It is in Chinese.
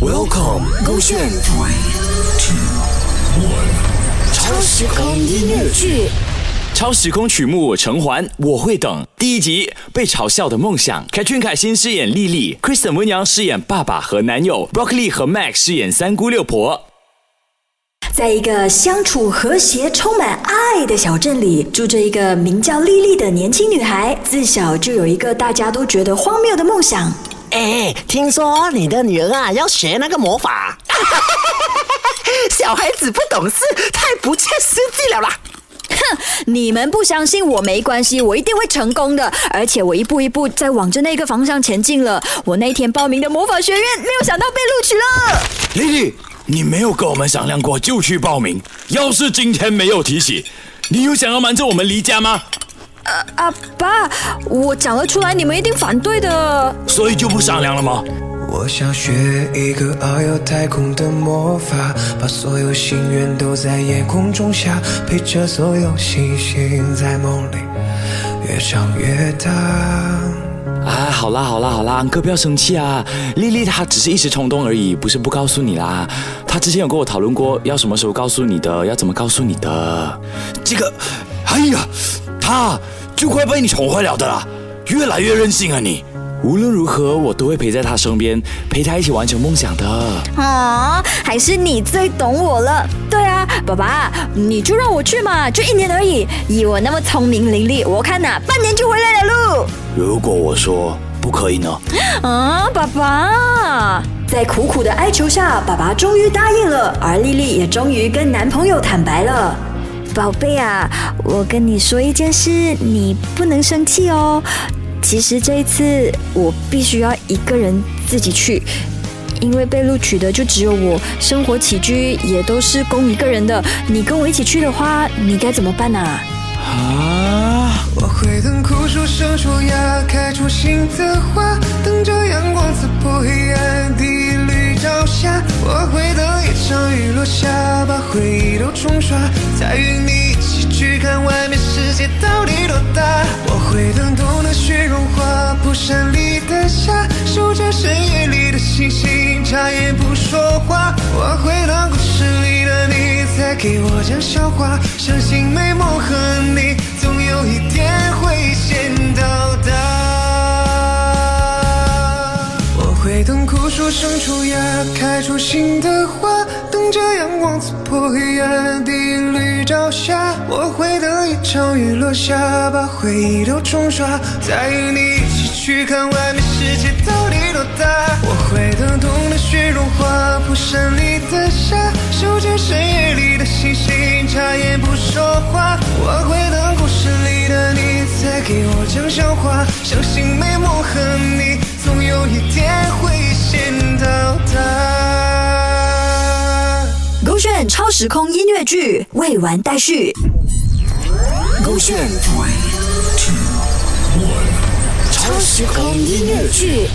Welcome，勾选。超时空音乐剧，超时空曲目《成环》，我会等。第一集被嘲笑的梦想，Katrin 凯欣饰演丽丽，Kristen 温阳饰演爸爸和男友，Broccoli 和 Max 饰演三姑六婆。在一个相处和谐、充满爱的小镇里，住着一个名叫丽丽的年轻女孩。自小就有一个大家都觉得荒谬的梦想。哎，听说你的女儿啊要学那个魔法，小孩子不懂事，太不切实际了啦！哼，你们不相信我没关系，我一定会成功的。而且我一步一步在往着那个方向前进了。我那天报名的魔法学院，没有想到被录取了。丽丽，你没有跟我们商量过就去报名，要是今天没有提起，你有想要瞒着我们离家吗？啊，爸，我讲了出来，你们一定反对的。所以就不商量了吗？我想学一个遨游太空的魔法，把所有心愿都在夜空中下，陪着所有星星在梦里越长越大。啊，好啦好啦好啦，安哥不要生气啊。丽丽她只是一时冲动而已，不是不告诉你啦。她之前有跟我讨论过，要什么时候告诉你的，要怎么告诉你的。这个，哎呀，她就快被你宠坏了的啦，越来越任性啊你。无论如何，我都会陪在他身边，陪他一起完成梦想的。啊，还是你最懂我了。对啊，爸爸，你就让我去嘛，就一年而已。以我那么聪明伶俐，我看呐，半年就回来了喽。如果我说不可以呢？啊，爸爸，在苦苦的哀求下，爸爸终于答应了，而丽丽也终于跟男朋友坦白了。宝贝啊，我跟你说一件事，你不能生气哦。其实这一次我必须要一个人自己去，因为被录取的就只有我，生活起居也都是供一个人的。你跟我一起去的话，你该怎么办啊？啊！我会等枯树生出芽，开出新的花，等着阳光刺破黑暗的绿朝霞。我会等一场雨落下，把回忆都冲刷，再与你一起去看外面世界到底多大。我会等冬的雪融化，蒲山里的夏，守着深夜里的星星，眨眼不说话。我会等故事里的你再给我讲笑话，相信美梦和你等枯树生出芽，开出新的花，等着阳光刺破黑暗第一缕朝霞。我会等一场雨落下，把回忆都冲刷，再与你一起去看外面世界到底多大。我会等冬的雪融化，蒲山里的夏，守着深夜里的星星，眨眼不说话。我会等故事里的你再给我讲笑话，相信勾选超时空音乐剧未完待续。勾选。超时空音乐剧。